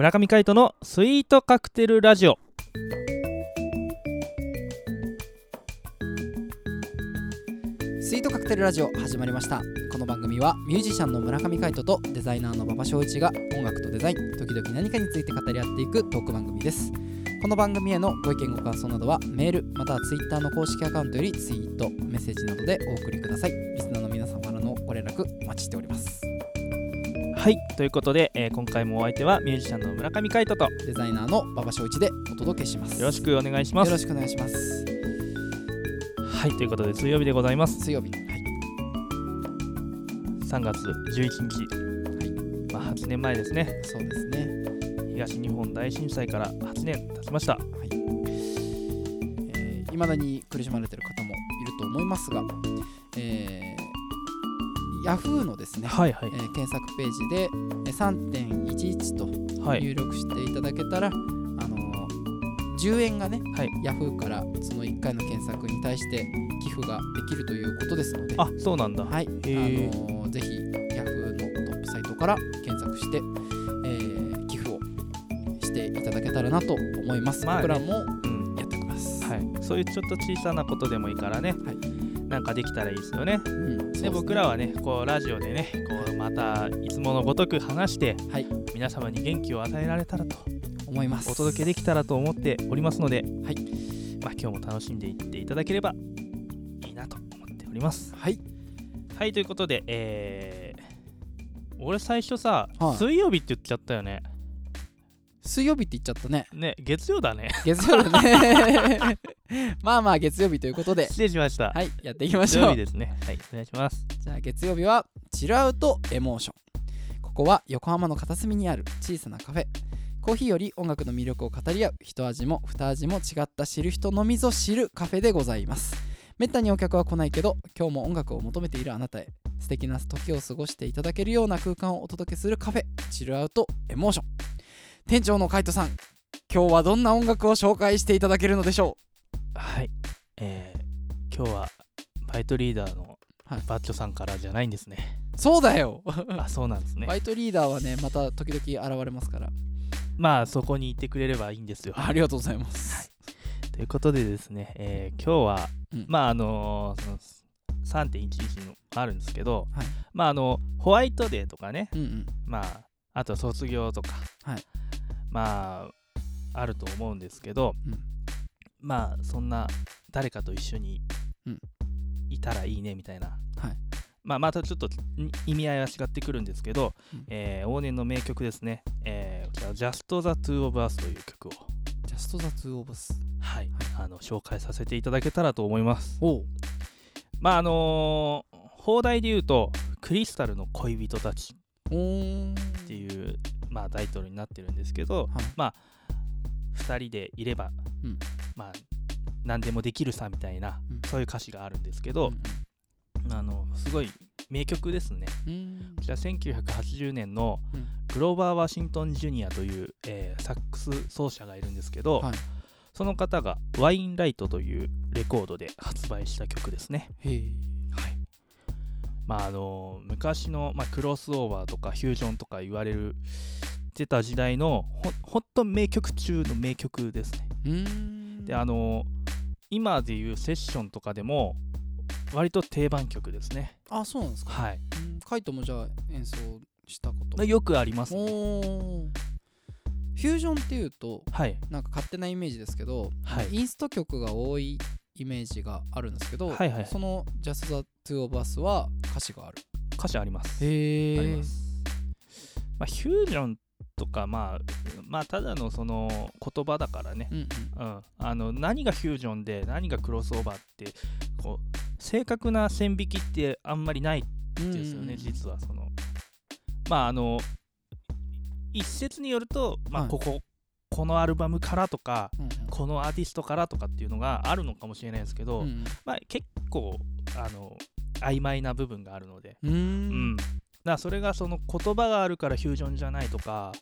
村上海人のスイートカクテルラジオ。スイートカクテルラジオ始まりました。この番組はミュージシャンの村上海人とデザイナーの馬場翔一が音楽とデザイン時々何かについて語り合っていくトーク番組です。この番組へのご意見ご感想などはメールまたはツイッターの公式アカウントよりツイートメッセージなどでお送りください。リスナーの皆様からのご連絡お待ちしております。はいということで、えー今回もお相手はミュージシャンの村上海人とよデザイナーの馬場翔一でお届けします。ろしくお願いします。よろしくお願いします。はいということで水曜日でございます。水曜日はい。3月11日、まあ、8年前ですね。そうですね。東日本大震災から8年経ちました。えー、未だに苦しまれている方もいると思いますが、えー、Yahoo のですね、はいはい。えー検索ページでえー3.11とはい。入力していただけたら、あのー10円がね、はい。Yahoo からその1回の検索に対して寄付ができるということですので、あそうなんだ。はい、あのーーぜひ Yahoo のトップサイトから検索して、えー寄付をしていただけたらなと思います。まあね。僕らもうん。やってます。はい、そういうちょっと小さなことでもいいからね、はいなんかできたらいいですよね。うんで僕らはねこうラジオでねこうまたいつものごとく話して、はい皆様に元気を与えられたらと思います。お届けできたらと思っておりますので、はいまあ、今日も楽しんでいっていただければいいなと思っております。はい。はいということで、えー、俺最初さ、はい水曜日って言っちゃったよね。水曜日って言っちゃったね。ね月曜だね。月曜日ね。まあまあ月曜日ということで、失礼しました。はい、やっていきまし月曜ょう。日ですね。はいお願いします。じゃあ月曜日はチルアウトエモーション。ここは横浜の片隅にある小さなカフェ。コーヒーより音楽の魅力を語り合う一味も二味も違った知る人のみぞ知るカフェでございます。めったにお客は来ないけど今日も音楽を求めているあなたへ素敵な時を過ごしていただけるような空間をお届けするカフェチルアウトエモーション店長のカイトさん今日はどんな音楽を紹介していただけるのでしょはい、えー、今日はバイトリーダーのはい。バッチョさんからじゃないんですね。うそうだよ。あ、そうなんですね。バ。イトリーダーはねまた時々現れますから。まあそこにいてくれればいいんですよ。ありがとうございます、ということでですね、えー今日は、うん。まああのーその3.11のあるんですけど、はい。まああのホワイトデーとかね、うんうん。まああと卒業とか、はいまああると思うんですけど、うん。まあそんな誰かと一緒にうん。いたらいいねみたいな、はい。まあまたちょっとに意味合いは違ってくるんですけど、うん。えー往年の名曲ですね、えーこちら Just the Two of Us という曲を、 Just the Two of Us はい。あの紹介させていただけたらと思います。おう。まああのー放題で言うと「クリスタルの恋人たち」っていう、まあ、タイトルになってるんですけど、はい。まあ2人でいれば、うん。まあ何でもできるさみたいな、うん。そういう歌詞があるんですけど、あのすごい名曲ですね。うんうん。こちら1980年のうん。グローバー・ワシントン・ジュニアという、えーサックス奏者がいるんですけど、はい。その方が「ワインライト」というレコードで発売した曲ですね。まああの昔の、まあ、クロスオーバーとかフュージョンとか言われるてた時代のほほんと名曲中の名曲ですね。であの今でいうセッションとかでも割と定番曲ですね。あそうなんですかはい。うんカイトもじゃあ演奏したことよくありますね。フュージョンっていうとはい。なんか勝手なイメージですけど、はいインスト曲が多いイメージがあるんですけど、はいはい。はいその Just the Two of Us は歌詞がある。歌詞あります。へあります。まあ、フュージョンとか、まあ、まあ、ただのその言葉だからね。うんうん。うん、あの何がフュージョンで何がクロスオーバーってこう正確な線引きってあんまりないうんですよね、うん実はその。まああの一説によると、まあ、はい。ここ、このアルバムからとかうんこのアーティストからとかっていうのがあるのかもしれないですけど、うんうん。まあ、結構あの曖昧な部分があるので、うん。ん、だそれがその言葉があるからフュージョンじゃないとか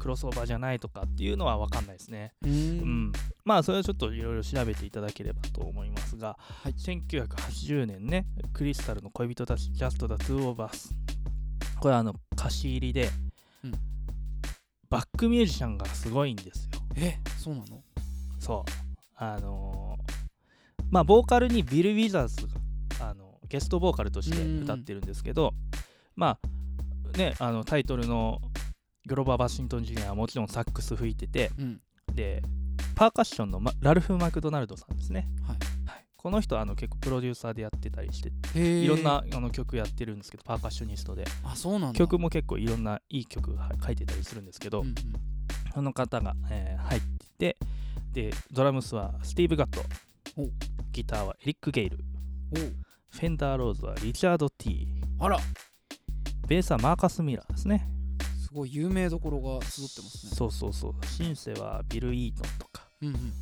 クロスオーバーじゃないとかっていうのは分かんないですね。うーうん。ん、まあそれはちょっといろいろ調べていただければと思いますが、はい。1980年ねクリスタルの恋人たち Just the Two of Us これはあの歌詞入りで、うん。バックミュージシャンがすごいんですよ。えそうなの？そう。あのーまあボーカルにビル・ウィザーズがあのゲストボーカルとして歌ってるんですけど、まあねあのタイトルのグローバー・バシントン・ジュニアはもちろんサックス吹いててうん。でパーカッションの、ま、ラルフ・マクドナルドさんですね、はい。はい、この人はあの結構プロデューサーでやってたりしていろんなあの曲やってるんですけどパーカッショニストで。あそうなんだ。曲も結構いろんないい曲は書いてたりするんですけど、うんうん。その方が、えー入っててでドラムスはスティーブ・ガット。お。ギターはエリック・ゲイル。お。フェンダー・ローズはリチャード・ティあら。ベースはマーカス・ミラーですね。すごい有名どころが集ってますね。そうそうそう。シンセはビル・イートンとか、うんうん。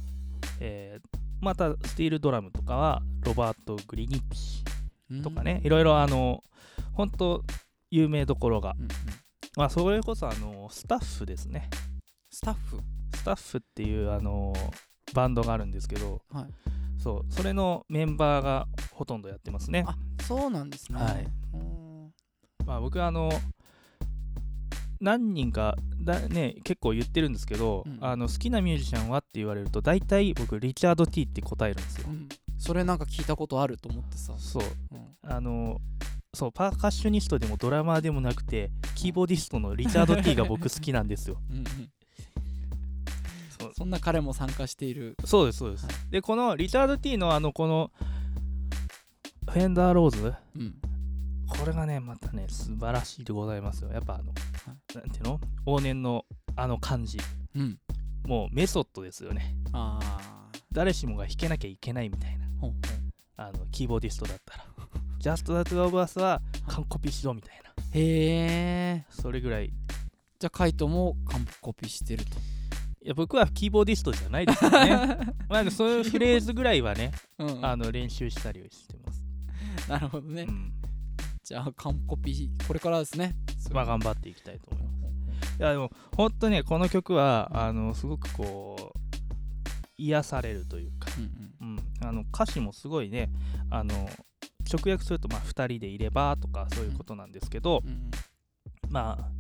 えーまたスティールドラムとかはロバート・グリニッチうん。とかね、いろいろあの本当有名どころが。うんうん。まあそれこそあのスタッフですね。スタッフ？スタッフっていうあのバンドがあるんですけどはい。そうそれのメンバーがほとんどやってますね。あそうなんですね。はい。うんまあ僕はあの何人かだ、ね、結構言ってるんですけど、うん。あの好きなミュージシャンはって言われると大体僕リチャード・ティって答えるんですよ、うん。それなんか聞いたことあると思ってさ。そう。うん。あのそうパーカッショニストでもドラマーでもなくてキーボーディストのリチャード・ティが僕好きなんですよ。うんうんそう。そんな彼も参加している。そうですそうです、はでこのリチャード・ティのあのこのフェンダー・ローズ？うん。これがねまたね素晴らしいでございますよ。やっぱあの、なんていうの？往年のあの感じ。うん。もうメソッドですよね。ああ誰しもが弾けなきゃいけないみたいな。あのキーボーディストだったら。Just the Two of Us は完コピしろみたいな。へえそれぐらいい。じゃあカイトも完コピしてるとや僕はキーボーディストじゃないですよね。まあそういうフレーズぐらいはねうんあの練習したりしてます、なるほどね、うん、じゃあ完コピこれからですね。まあ頑張っていきたいと思います。いやでも本当ねこの曲はあのすごくこう癒されるというか、うんうん、あの歌詞もすごいねあの直訳するとまあ2人でいればとかそういうことなんですけど、うんうんまあ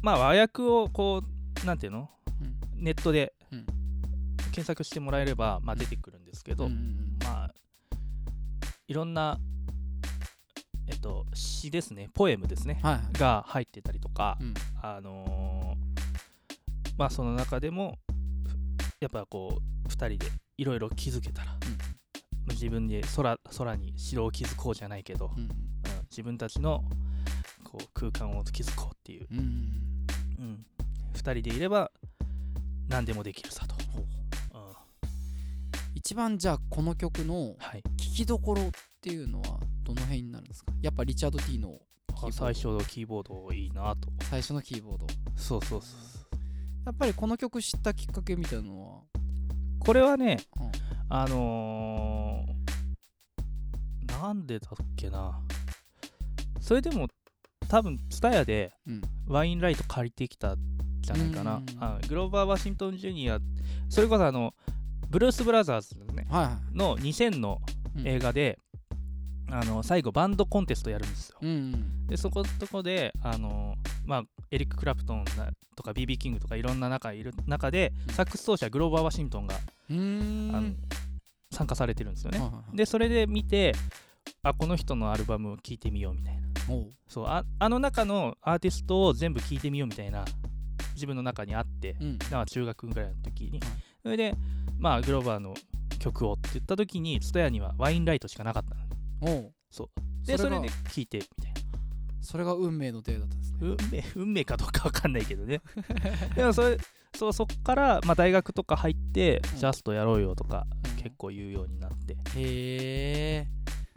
まあ和訳をこうなんていうの？うんネットでうん。検索してもらえれば、まあ、出てくるんですけど、うんうんまあいろんなえっと詩ですね。ポエムですね。はいはい。が入ってたりとか、うん。あのーまあその中でもふやっぱこう2人でいろいろ気づけたら、まあ自分で空空に城を築こうじゃないけど、うんうん。自分たちのこう空間を築こうっていう、うんうんうん、2人でいれば何でもできるさと、ほう。うん。一番じゃあこの曲のはい、聴きどころっていうのはどの辺になるんですか？やっぱリチャード・ティーボード。最初のキーボードいいなと。最初のキーボード。そうそうそうやっぱりこの曲知ったきっかけみたいなのは、これはねうん。あのーなんでだっけな。それでも多分 TSUTAYA でうん。ワインライト借りてきたんじゃないかな。うん。あグローバー・ワシントン・ジュニアそれこそあのブルース・ブラザーズのねはいはい。の2000のうん。映画で、あの最後バンドコンテストやるんですよ。うんうん。でそことこであのまあエリック・クラプトンなとか BB キングとかいろんな中いる中で、うん。サックス奏者グローバー・ワシントンが、あの参加されてるんですよね、はいはいはい。でそれで見てあこの人のアルバムを聴いてみようみたいな。そうああの中のアーティストを全部聴いてみようみたいな自分の中にあって、うん。中学ぐらいの時に、はい。それでまあグローバーの曲をって言った時に TSUTAYA にはワインライトしかなかったの。そう。でそそれで聴いてみたいな。それが運命の出会いだったんですね。運命 運命かどうかわかんないけどね。でもそれそうそっから、まあ、大学とか入って、うん。ジャストやろうよとかうん。結構言うようになって、へえ。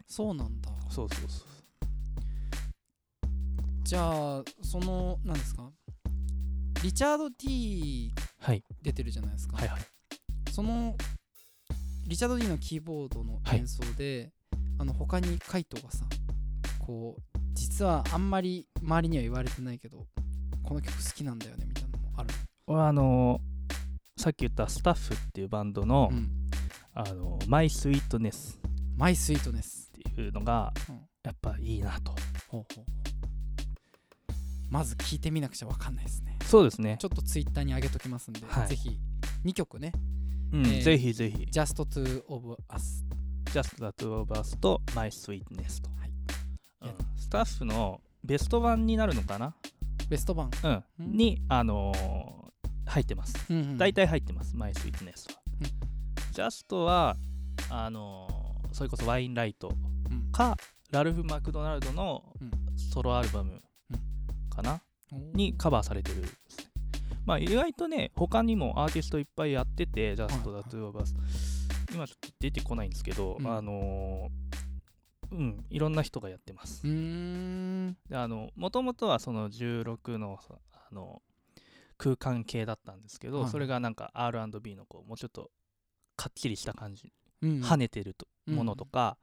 そうなんだ。そうそうそうじゃあその何ですか？リチャード・ T はい。出てるじゃないですか、はいはい。そのリチャード・ D のキーボードの演奏で、あの他にカイトがさこう実はあんまり周りには言われてないけどこの曲好きなんだよねみたいなのもある俺はあのさっき言ったスタッフっていうバンドの、うん。あのマイスイートネス。マイスイートネス。っていうのがうん。やっぱいいなと。ほうほうまず聞いてみなくちゃ分かんないですね。そうですね。ちょっとツイッターに上げときますんで、はい。ぜひ2曲ね。うん、えーぜひぜひ。Just to of Us Just the Two of Us と My Sweetness と、はい。うん。スタッフのベスト版になるのかな、ベスト版、うん。うん。に、あのー入ってます。うんうん。大体入ってます、My Sweetness は。うん。ジャストは、あのーそれこそワインライトうん。か、ラルフ・マクドナルドのうん。ソロアルバムかな、にカバーされてるんですね。まあ意外とね、他にもアーティストいっぱいやってて、ジャストだ、トゥーバス。今ちょっと出てこないんですけど、うん。あのーうん、いろんな人がやってます。であの、もともとはその16の、あの、空間系だったんですけど、はいそれがなんか R&B のこうもうちょっとかっちりした感じ、うん跳ねてるとうん。ものとか、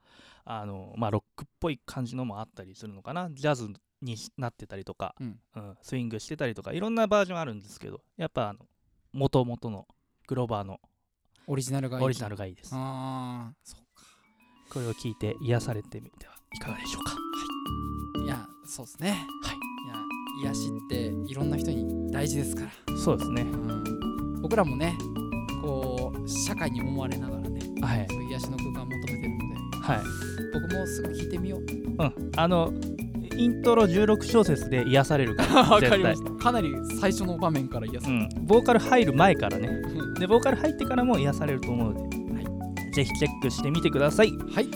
あのまあ、ロックっぽい感じのもあったりするのかな。ジャズになってたりとか、うん。うんスイングしてたりとかいろんなバージョンあるんですけどやっぱあの元々のグローバーのオリジナルがいい。オリジナルがいいです。ああそうか。これを聞いて癒されてみてはいかがでしょうか。い。やそうですね。はい。いや癒しっていろんな人に大事ですから、そうですね。うん、僕らもねこう社会に思われながらねはい。そういう癒しの空間を求めてるのではい。僕もすぐ聞いてみよう。うん。あのイントロ16小節で癒されるから わか絶対りました。かなり最初の場面から癒されうん、ボーカル入る前からね。る、でボーカル入ってからも癒されると思うので、ぜひチェックしてみてください。はい。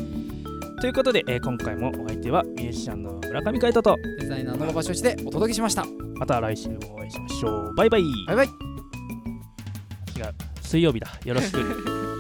ということで、えー今回もお相手はミュージシャンの村上海人とデザイナーの馬場所一でお届けしました。また来週お会いしましょう。バイバイ。バイバイ。違う。水曜日だ。よろしく